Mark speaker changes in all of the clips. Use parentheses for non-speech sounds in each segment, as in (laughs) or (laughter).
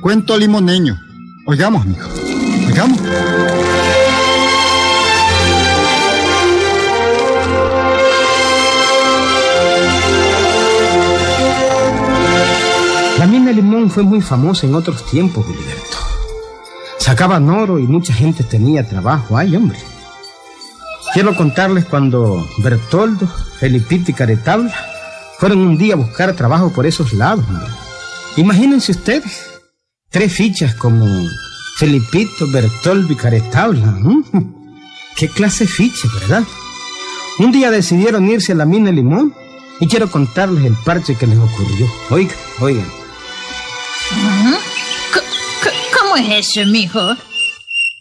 Speaker 1: Cuento limoneño. Oigamos, mijo. Oigamos.
Speaker 2: La mina Limón fue muy famosa en otros tiempos, Gilberto. Sacaban oro y mucha gente tenía trabajo. Ay, hombre. Quiero contarles cuando Bertoldo, Felipito y Caretabla fueron un día a buscar trabajo por esos lados. hombre. Imagínense ustedes, tres fichas como Felipito, Bertoldo y Caretabla. (laughs) ¿Qué clase de fichas, verdad? Un día decidieron irse a la mina Limón y quiero contarles el parche que les ocurrió. Oigan, oigan.
Speaker 3: ¿Cómo es eso, mijo?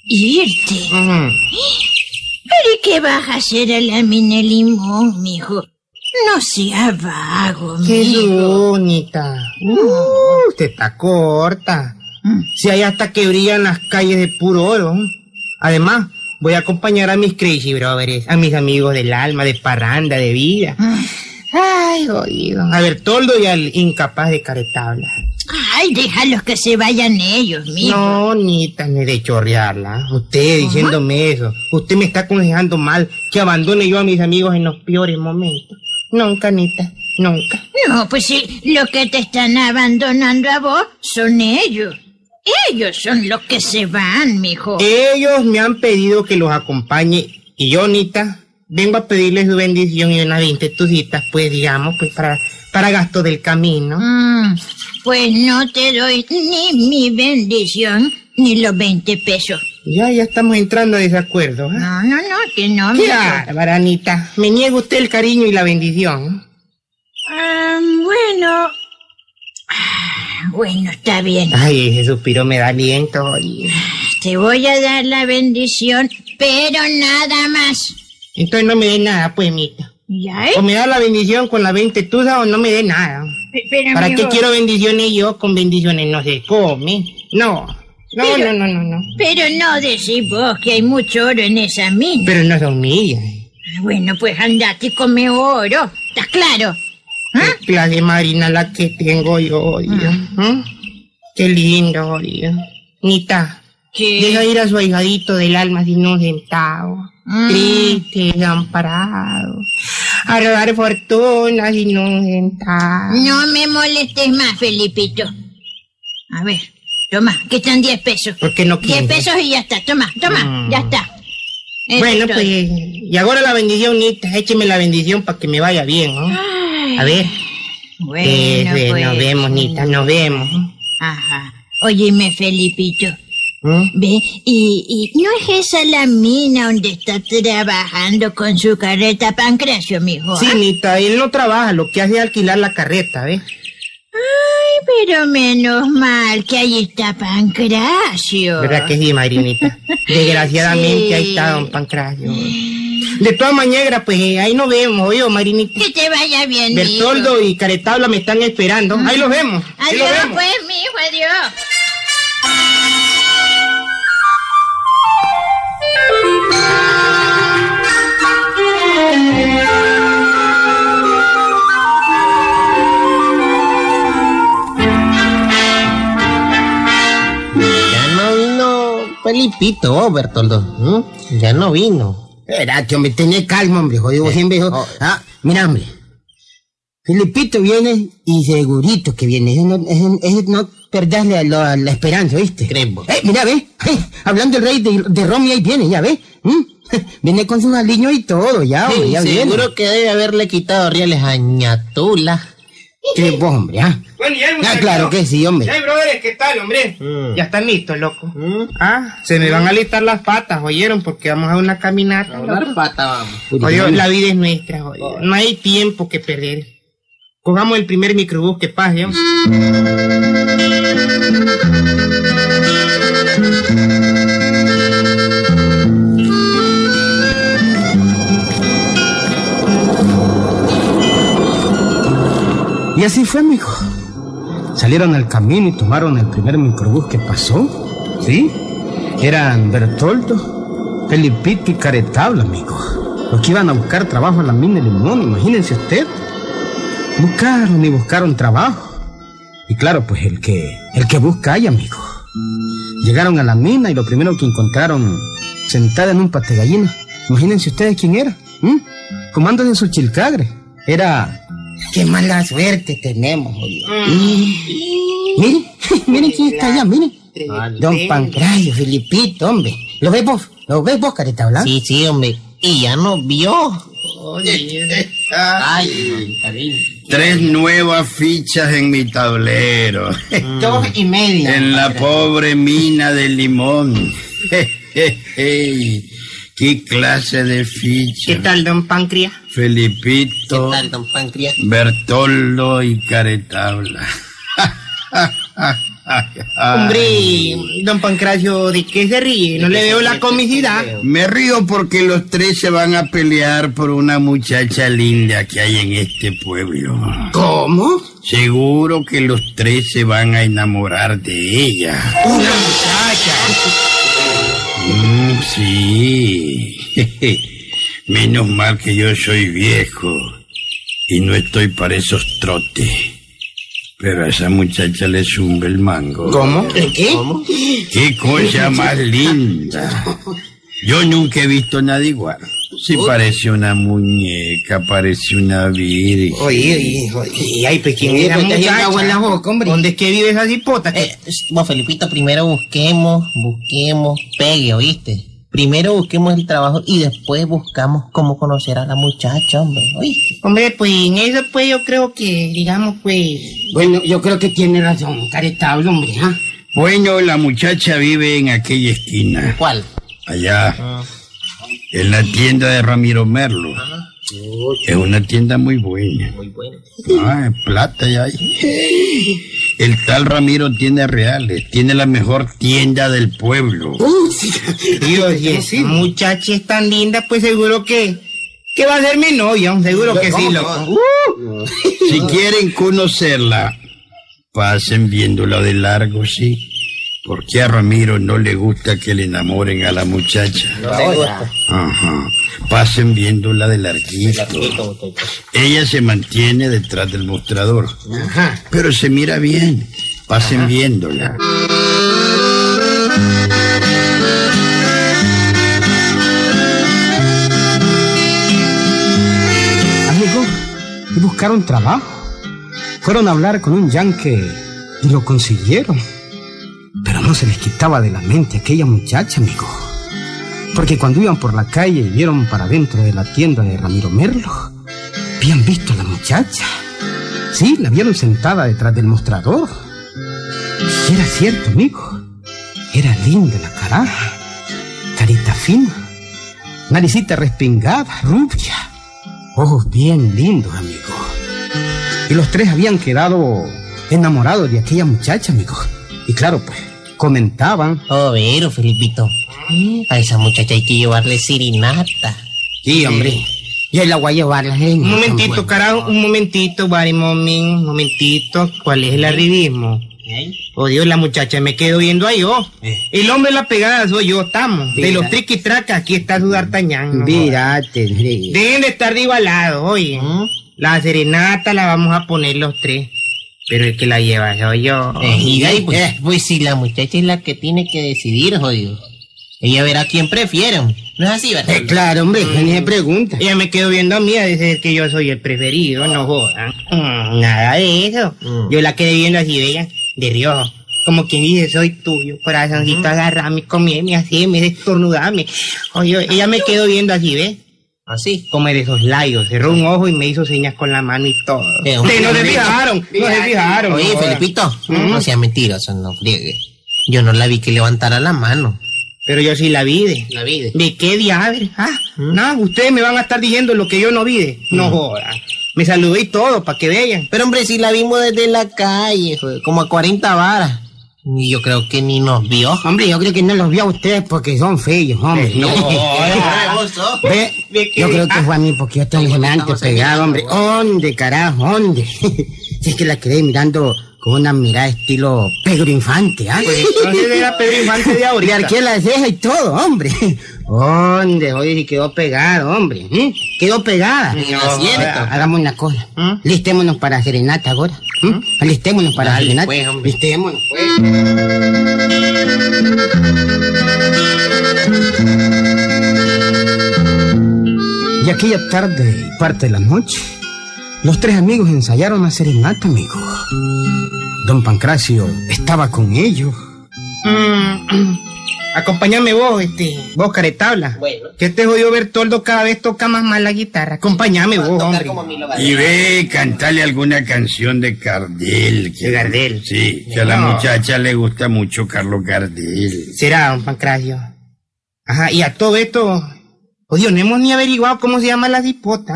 Speaker 3: Irte. ¿Pero y qué vas a hacer a la mina limón, mijo? No sea vago,
Speaker 4: Qué
Speaker 3: mijo.
Speaker 4: bonita. Uh, usted está corta. Si hay hasta que brillan las calles de puro oro. Además, voy a acompañar a mis crazy brothers, a mis amigos del alma, de parranda, de vida. Ay, oído. A Bertoldo y al incapaz de caretabla.
Speaker 3: Ay, déjalos que se vayan ellos, mijo.
Speaker 4: No, Nita, ni de chorrearla. Usted diciéndome eso. Usted me está aconsejando mal que abandone yo a mis amigos en los peores momentos. Nunca, Nita, nunca.
Speaker 3: No, pues sí, los que te están abandonando a vos son ellos. Ellos son los que se van, mijo.
Speaker 4: Ellos me han pedido que los acompañe y yo, Nita, vengo a pedirles su bendición y unas 20 tucitas, pues digamos, pues para, para gasto del camino.
Speaker 3: Mm, pues no te doy ni mi bendición ni los 20 pesos.
Speaker 4: Ya, ya estamos entrando a desacuerdo. ¿eh?
Speaker 3: No, no, no, que no,
Speaker 4: Qué
Speaker 3: mijo.
Speaker 4: bárbara, Anita. Me niega usted el cariño y la bendición.
Speaker 3: Ah, bueno. Ah, Bueno, está bien.
Speaker 4: Ay, ese suspiro me da aliento. oye.
Speaker 3: Te voy a dar la bendición, pero nada más.
Speaker 4: Entonces no me dé nada, pues, Nita.
Speaker 3: ¿Ya, eh?
Speaker 4: O me da la bendición con la 20 tuzas o no me dé nada.
Speaker 3: Pero,
Speaker 4: ¿Para qué quiero bendiciones yo? Con bendiciones no se come. No. No,
Speaker 3: Pero-
Speaker 4: no, no, no, no.
Speaker 3: Pero no decís vos que hay mucho oro en esa mina.
Speaker 4: Pero no son mías.
Speaker 3: Bueno, pues andate y come oro. ¿Estás claro? ¿Ah?
Speaker 4: Qué clase marina la que tengo yo, oye. ¿Mm? Qué lindo, oye. Nita,
Speaker 3: ¿Qué?
Speaker 4: deja ir a su ahigadito del alma sin un centavo.
Speaker 3: Mm.
Speaker 4: Triste, desamparado. A robar fortuna sin un centavo.
Speaker 3: No me molestes más, Felipito. A ver, toma, que están 10 pesos.
Speaker 4: Porque no
Speaker 3: 10
Speaker 4: quiere.
Speaker 3: pesos y ya está, toma, toma,
Speaker 4: Mm.
Speaker 3: ya está. Eso
Speaker 4: Bueno, pues, y ahora la bendición, Nita, écheme la bendición para que me vaya bien, ¿no?
Speaker 3: Ay,
Speaker 4: A ver,
Speaker 3: bueno,
Speaker 4: eh,
Speaker 3: pues.
Speaker 4: nos vemos, Nita, nos vemos.
Speaker 3: Ajá. Óyeme, Felipito.
Speaker 4: ¿Mm?
Speaker 3: Ve, y, y no es esa la mina donde está trabajando con su carreta Pancracio, mijo.
Speaker 4: Sí,
Speaker 3: ¿ah?
Speaker 4: Nita, él no trabaja, lo que hace es alquilar la carreta, ¿ves?
Speaker 3: Ay, pero menos mal que ahí está Pancracio.
Speaker 4: ¿Verdad que sí, Marinita? (laughs) Desgraciadamente
Speaker 3: Sí.
Speaker 4: ahí está don Pancracio. De todas maneras, pues eh, ahí nos vemos, oye, Marinita.
Speaker 3: Que te vaya bien.
Speaker 4: Bertoldo y Caretabla me están esperando. Ahí los vemos. ahí los
Speaker 3: Adiós,
Speaker 4: vemos.
Speaker 3: pues, mijo, adiós.
Speaker 4: Felipito, oh, Bertoldo. ¿Mm? Ya no vino.
Speaker 2: Espérate, hombre, tené calma, hombre, jodido, siempre dijo,
Speaker 4: oh.
Speaker 2: ah, mira, hombre. Filipito viene y segurito que viene. Eso no, no perdás la, la- esperanza, ¿viste?
Speaker 4: Creo.
Speaker 2: Eh, mira, ve, eh, hablando el rey de, de Romy, ahí viene, ya ve. ¿Mm? (laughs) Viene con sus aliños y todo, ya, hombre, ya viene.
Speaker 4: que debe haberle quitado rieles a Ñatula.
Speaker 2: ¿Qué vos, hombre, ah?
Speaker 4: Bueno, ya,
Speaker 2: Ah, claro que sí, hombre.
Speaker 4: Ya, brothers, ¿qué tal, hombre? Ya están listos, loco. Ah, se me van a listar las patas, ¿oyeron? Porque vamos a una caminata. loco.
Speaker 5: vamos.
Speaker 4: Oye, la vida es nuestra, oye. No hay tiempo que perder. Cojamos el primer microbús que pase, ¿no? (laughs)
Speaker 2: Y así fue, mijo. Salieron al camino y tomaron el primer microbús que pasó. ¿Sí? Eran Bertoldo, Felipito y Caretabla, amigo. los que iban a buscar trabajo a la mina de limón, imagínense usted. Buscaron y buscaron trabajo. Y claro, pues el que, el que busca hay, amigo. Llegaron a la mina y lo primero que encontraron sentada en un pate gallina. Imagínense ustedes quién era. ¿m? Comándose su chilcagre. Era.
Speaker 4: Qué mala suerte tenemos, oye.
Speaker 2: Mm. Miren, (laughs) miren quién está allá, miren. Don Pancracio, Filipito, hombre. ¿Lo ves vos? ¿Lo ves vos, careta blanca?
Speaker 5: Sí, sí, hombre. Y ya nos vio.
Speaker 6: Tres nuevas fichas en mi tablero. (laughs)
Speaker 4: Dos y media.
Speaker 6: En la pobre mina de limón. (laughs) ¿Qué clase de
Speaker 4: ¿Qué
Speaker 6: ficha?
Speaker 4: tal, don Pancria?
Speaker 5: ¿Qué
Speaker 6: Felipito,
Speaker 5: tal, don?
Speaker 6: Bertoldo y Caretabla. (laughs)
Speaker 4: Hombre, don Pancracio, ¿de qué se ríe? No le veo la comicidad.
Speaker 6: Me río porque los tres se van a pelear por una muchacha linda que hay en este pueblo.
Speaker 4: ¿Cómo?
Speaker 6: Seguro que los tres se van a enamorar de ella.
Speaker 4: Una muchacha.
Speaker 6: Mm, sí. (laughs) Menos mal que yo soy viejo y no estoy para esos trotes. Pero a esa muchacha le zumba el mango.
Speaker 4: ¿Cómo? ¿Qué?
Speaker 6: ¡Qué cosa más linda! Yo nunca he visto nada igual. Si parece una muñeca, parece una virgen.
Speaker 4: Oye, oye, oye, ay, pues quién
Speaker 5: Oye,
Speaker 4: era
Speaker 5: pues, agua en la boca, hombre.
Speaker 4: ¿Dónde es que vive esa cipota?
Speaker 5: Eh, vos, Felipito, primero busquemos, busquemos, pegue, ¿oíste? Primero busquemos el trabajo y después buscamos cómo conocer a la muchacha, hombre, ¿oíste?
Speaker 4: Hombre, pues en eso pues yo creo que, digamos, pues...
Speaker 7: Bueno, yo creo que tiene razón, caretable, hombre, ¿ah?
Speaker 6: Bueno, la muchacha vive en aquella esquina,
Speaker 5: ¿Cuál?
Speaker 6: allá, en la tienda de Ramiro Merlo. Es una tienda muy buena.
Speaker 5: Muy bueno.
Speaker 6: Ah, plata ya hay. (laughs) El tal Ramiro tiene reales, tiene la mejor tienda del pueblo.
Speaker 4: Dios, y esa muchacha es tan linda, pues seguro que... Que va a ser mi novia, seguro que sí, loco.
Speaker 6: Si quieren conocerla, pasen viéndola de largo, sí. Porque a Ramiro no le gusta que le enamoren a la muchacha.
Speaker 5: No te gusta.
Speaker 6: Ajá. Pasen viéndola de larguito. Ella se mantiene detrás del mostrador. Pero se mira bien. Pasen viéndola.
Speaker 2: Amigo, y buscaron trabajo. Fueron a hablar con un yanque y lo consiguieron. No se les quitaba de la mente aquella muchacha, amigo. Porque cuando iban por la calle y vieron para adentro de la tienda de Ramiro Merlo, habían visto a la muchacha. Sí, la vieron sentada detrás del mostrador. Y era cierto, amigo. Era linda la caraja. Carita fina. Naricita respingada, rubia. Ojos bien lindos, amigo. Y los tres habían quedado enamorados de aquella muchacha, amigo. Y claro, pues, comentaban.
Speaker 5: Oh, pero, Felipito. A esa muchacha hay que llevarle sirinata.
Speaker 7: Sí, hombre. Yo la voy a llevar la gente.
Speaker 4: Un momentito, carajo, un momentito, Barry Momin, un momentito. ¿Cuál es el arribismo? Oh Dios, la muchacha me quedo viendo a yo. El hombre de la pegada soy yo, estamos. De los triquitracas, aquí está su d'Artagnan.
Speaker 7: Mírate.
Speaker 4: Dejen de estar igualados, oye. La serenata la vamos a poner los tres. Pero el que la lleva soy yo.
Speaker 5: Eh, y de ahí, pues, pues si la muchacha es la que tiene que decidir, jodido. Ella verá quién prefieren. ¿No es así, verdad?
Speaker 7: Eh, claro, hombre, ni se pregunta.
Speaker 4: Ella me quedo viendo a mí a decir que yo soy el preferido, no jodan. Mm, nada de eso.
Speaker 5: Mm.
Speaker 4: Yo la quedé viendo así, vean, de río. Como quien dice, soy tuyo, corazoncito, agarrame, comíme, así, me estornudame. Oye, ella me quedó viendo así, ¿ves?
Speaker 5: Así.
Speaker 4: Como de esos layos, cerró un ojo y me hizo señas con la mano y todo.
Speaker 5: Eh,
Speaker 4: Ustedes no se fijaron, no se fijaron.
Speaker 5: Oye,
Speaker 4: no.
Speaker 5: Felipito,
Speaker 4: Mm.
Speaker 5: no sea mentiroso, no friegue. Yo no la vi que levantara la mano.
Speaker 4: Pero yo sí la vi de.
Speaker 5: La vi de.
Speaker 4: ¿De qué diablos? Ah, no, ustedes me van a estar diciendo lo que yo no vi de. No jodan. Me saludé y todo, para que vean.
Speaker 5: Pero hombre, si la vimos desde la calle, joder, como a 40 varas. Y yo creo que ni nos vio.
Speaker 7: Hombre, yo creo que no los vi a ustedes porque son feos, hombre. (laughs) No. Ve, yo creo que fue a mí porque yo estoy delante pegado, hombre. ¿Dónde, carajo? ¿Dónde? (laughs) si es que la quedé mirando con una mirada estilo Pedro Infante, ¿ah?
Speaker 4: Pues entonces era Pedro Infante de
Speaker 7: Le
Speaker 4: ahorita. (laughs)
Speaker 7: arqué la ceja y todo, hombre. (laughs) ¿Dónde? Oye, si quedó pegado, hombre. ¿eh? Quedó pegada.
Speaker 4: No.
Speaker 7: Hagamos una cosa.
Speaker 4: ¿Mm?
Speaker 7: Listémonos para serenata ahora. ¿Mm? Alistémonos para
Speaker 5: Dale,
Speaker 7: serenata.
Speaker 5: pues, hombre.
Speaker 7: Listémonos, pues.
Speaker 2: Aquella tarde y parte de la noche, los tres amigos ensayaron la serenata, amigo. Don Pancracio estaba con ellos.
Speaker 4: Mm, (clears throat) Acompáñame vos, este, vos caretabla.
Speaker 5: Bueno.
Speaker 4: Que este jodido Bertoldo cada vez toca más mal la guitarra. Acompáñame vos, hombre.
Speaker 5: a a
Speaker 6: Y ve, cantarle alguna canción de Gardel. que-
Speaker 4: De Gardel.
Speaker 6: Sí, que a la muchacha le gusta mucho Carlos Gardel.
Speaker 4: Será, don Pancracio. Ajá, y a todo esto, oye, no hemos ni averiguado cómo se llama la cipota.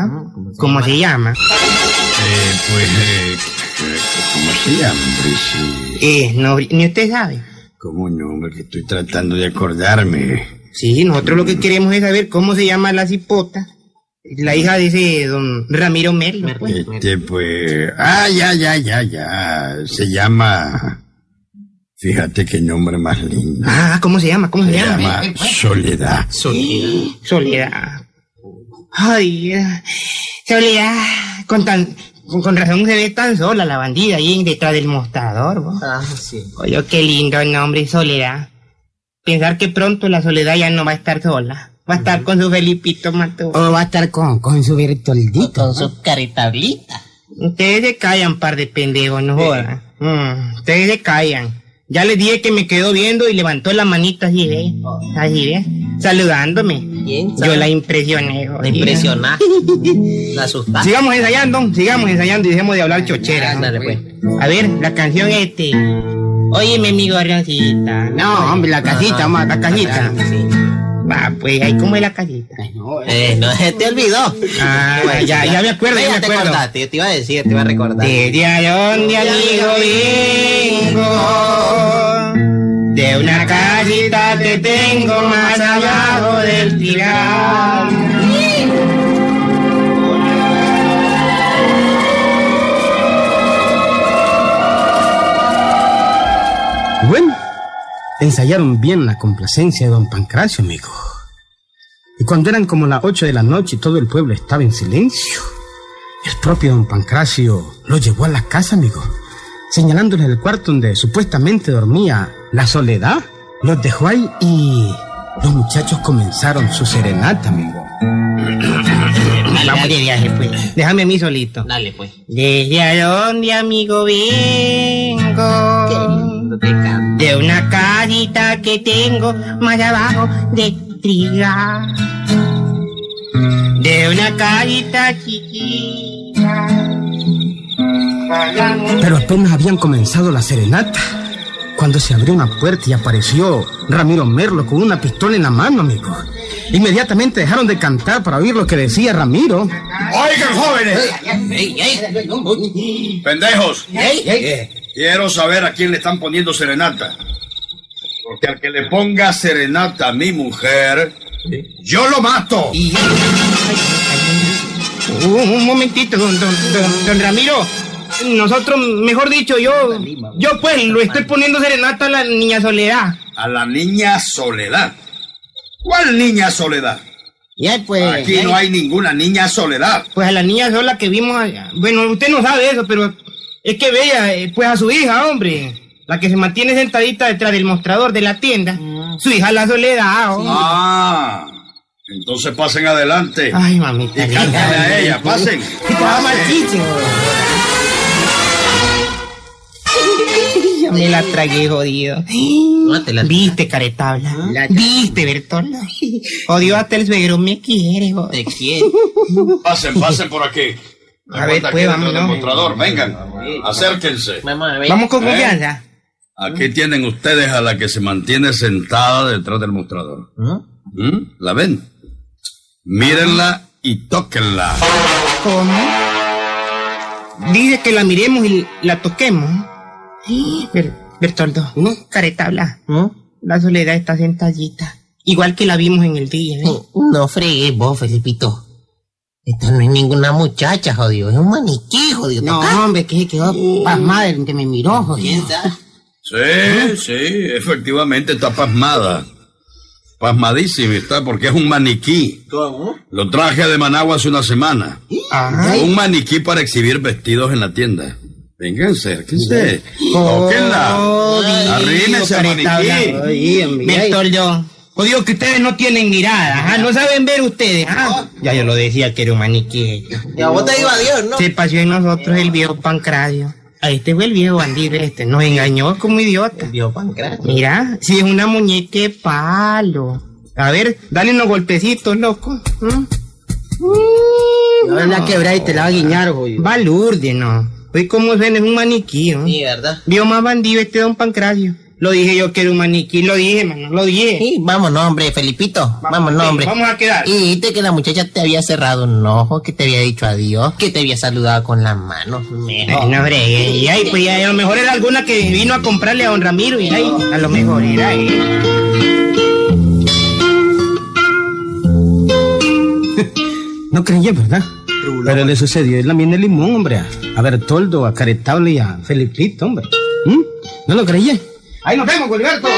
Speaker 4: ¿Cómo se llama?
Speaker 6: Eh, pues, eh, ¿cómo se llama, hombre? Sí.
Speaker 4: Eh, no, ni usted sabe.
Speaker 6: ¿Cómo no, hombre? Que estoy tratando de acordarme.
Speaker 4: Sí, nosotros lo que queremos es saber cómo se llama la cipota. La hija de ese don Ramiro Merlo. pues.
Speaker 6: Este, pues... Ah, ya, ya, ya, ya. Se llama... Fíjate qué nombre más lindo.
Speaker 4: Ah, ¿cómo se llama? ¿Cómo se,
Speaker 6: Se
Speaker 4: llama?
Speaker 6: llama Soledad.
Speaker 4: Soledad. Ay, Soledad. Con tan, con, con razón se ve tan sola la bandida ahí detrás del mostrador. vos.
Speaker 5: Ah, sí.
Speaker 4: Oye, qué lindo nombre, Soledad. Pensar que pronto la Soledad ya no va a estar sola. Va a estar con su Felipito Matú.
Speaker 7: O va a estar con, con su Bertoldito.
Speaker 5: Con su caritablita.
Speaker 4: Ustedes se callan, par de pendejos, no jodan. Mm, ustedes se callan. Ya les dije que me quedó viendo y levantó la manita así, ¿ve? Así, ¿ve? Saludándome.
Speaker 5: Bien,
Speaker 4: Yo la impresioné.
Speaker 5: La impresionaste. (laughs) La asustaste.
Speaker 4: Sigamos ensayando, sigamos ensayando y dejemos de hablar chochera.
Speaker 5: Dale, pues.
Speaker 4: A ver, la canción este. Óyeme, mi gorrioncita.
Speaker 7: No, hombre, la casita, a
Speaker 4: La cajita. Va, pues ahí como es la cajita.
Speaker 5: Eh, no se te olvidó.
Speaker 4: Ah, ya, ya me acuerdo, ya me
Speaker 5: te
Speaker 4: acuerdo.
Speaker 5: acordaste, yo te iba a decir, te iba a recordar.
Speaker 4: Desde donde amigo vengo, de una casita que tengo más abajo del tirar.
Speaker 2: Ensayaron bien la complacencia de don Pancracio, amigo. Y cuando eran como las ocho de la noche y todo el pueblo estaba en silencio, el propio don Pancracio lo llevó a la casa, amigo, señalándole el cuarto donde supuestamente dormía la soledad. Los dejó ahí y los muchachos comenzaron su serenata, amigo.
Speaker 4: Vamos de viaje, pues. Déjame a mí solito.
Speaker 5: Dale, pues.
Speaker 4: Desde a donde amigo vengo.
Speaker 5: Qué lindo te canto.
Speaker 4: De una casita que tengo más abajo de trigar. De una casita chiquita.
Speaker 2: Pero apenas habían comenzado la serenata cuando se abrió una puerta y apareció Ramiro Merlo con una pistola en la mano, amigo. Inmediatamente dejaron de cantar para oír lo que decía Ramiro.
Speaker 6: Oigan, jóvenes.
Speaker 5: ¡Ey, ey!
Speaker 6: Pendejos. Quiero saber a quién le están poniendo serenata. Porque al que le ponga serenata a mi mujer, yo lo mato.
Speaker 4: Un, un momentito, don, don, don, don Ramiro. Nosotros, mejor dicho, yo, yo pues lo estoy poniendo serenata a la niña Soledad.
Speaker 6: A la niña Soledad. ¿Cuál niña Soledad?
Speaker 7: Ya, pues.
Speaker 6: Aquí no hay ninguna niña Soledad.
Speaker 4: Pues a la niña sola que vimos allá. Bueno, usted no sabe eso, pero es que vea, eh, pues a su hija, hombre. La que se mantiene sentadita detrás del mostrador de la tienda. Su hija la soledad, hombre.
Speaker 6: Ah, entonces pasen adelante.
Speaker 4: Ay, mamita.
Speaker 6: Y cántale a ella, pasen. Pasen.
Speaker 4: Me la tragué, jodido.
Speaker 5: No te la
Speaker 4: Viste, caretabla. Viste, Bertoldo. Jodido, hasta el suegro me quiere, jodido.
Speaker 5: te quiero.
Speaker 6: Pasen, pasen por aquí.
Speaker 4: A ver, pues, vámonos.
Speaker 6: Vengan, acérquense.
Speaker 5: Vamos a ver.
Speaker 4: Vamos con
Speaker 6: ¿Eh?
Speaker 4: confianza.
Speaker 6: Aquí tienen ustedes a la que se mantiene sentada detrás del mostrador. ¿Mm? ¿La ven? Mírenla y tóquenla.
Speaker 4: ¿Cómo? Dice que la miremos y la toquemos. Ber- Bertoldo, caretabla. La soledad está sentadita. Igual que la vimos en el día. ¿eh?
Speaker 5: No fregues vos, Felipito. Esta no es ninguna muchacha, jodido. Es un maniquí, jodido.
Speaker 7: No, hombre, que se quedó pasmada el que me miró, jodido.
Speaker 6: Sí, sí, efectivamente está pasmada. Pasmadísima está porque es un maniquí. Lo traje de Managua hace una semana. Un maniquí para exhibir vestidos en la tienda. Vengan, acérquense. Tóquenla. Arrímense al maniquí.
Speaker 4: Bertoldo, o digo que ustedes no tienen mirada, no saben ver ustedes. Ya yo lo decía que era un maniquí.
Speaker 5: Y a vos te iba Dios, ¿no?
Speaker 4: Se pasó en nosotros el viejo Pancracio. A este fue el viejo bandido este, nos engañó como idiota.
Speaker 5: Viejo Pancracio.
Speaker 4: Mira, si es una muñeca de palo. A ver, dale unos golpecitos, loco. ¿Mm?
Speaker 7: No, la quebra y te la va a guiñar, jodido.
Speaker 4: Balurde, no. Oye, cómo suena, es un maniquí, ¿no?
Speaker 5: Sí, ¿verdad?
Speaker 4: Vio más bandido este don Pancracio. Lo dije yo que era un maniquí, lo dije, mano, lo dije.
Speaker 5: Sí, vámonos, hombre, Felipito. Vámonos,
Speaker 4: sí,
Speaker 5: hombre.
Speaker 4: Vamos a quedar.
Speaker 5: Y dijiste que la muchacha te había cerrado un ojo, que te había dicho adiós, que te había saludado con las manos. Mejor.
Speaker 4: Ay, no, hombre, y ahí, pues ya, a lo mejor era alguna que vino a comprarle a don Ramiro y ahí, a lo mejor era él. (laughs)
Speaker 2: No creía, ¿verdad? Pero le sucedió en la miel de limón, hombre. A, a Bertoldo, a Caretable y a Felipito, hombre. ¿Mm? ¿No lo creía?
Speaker 4: Ahí nos vemos, Gilberto.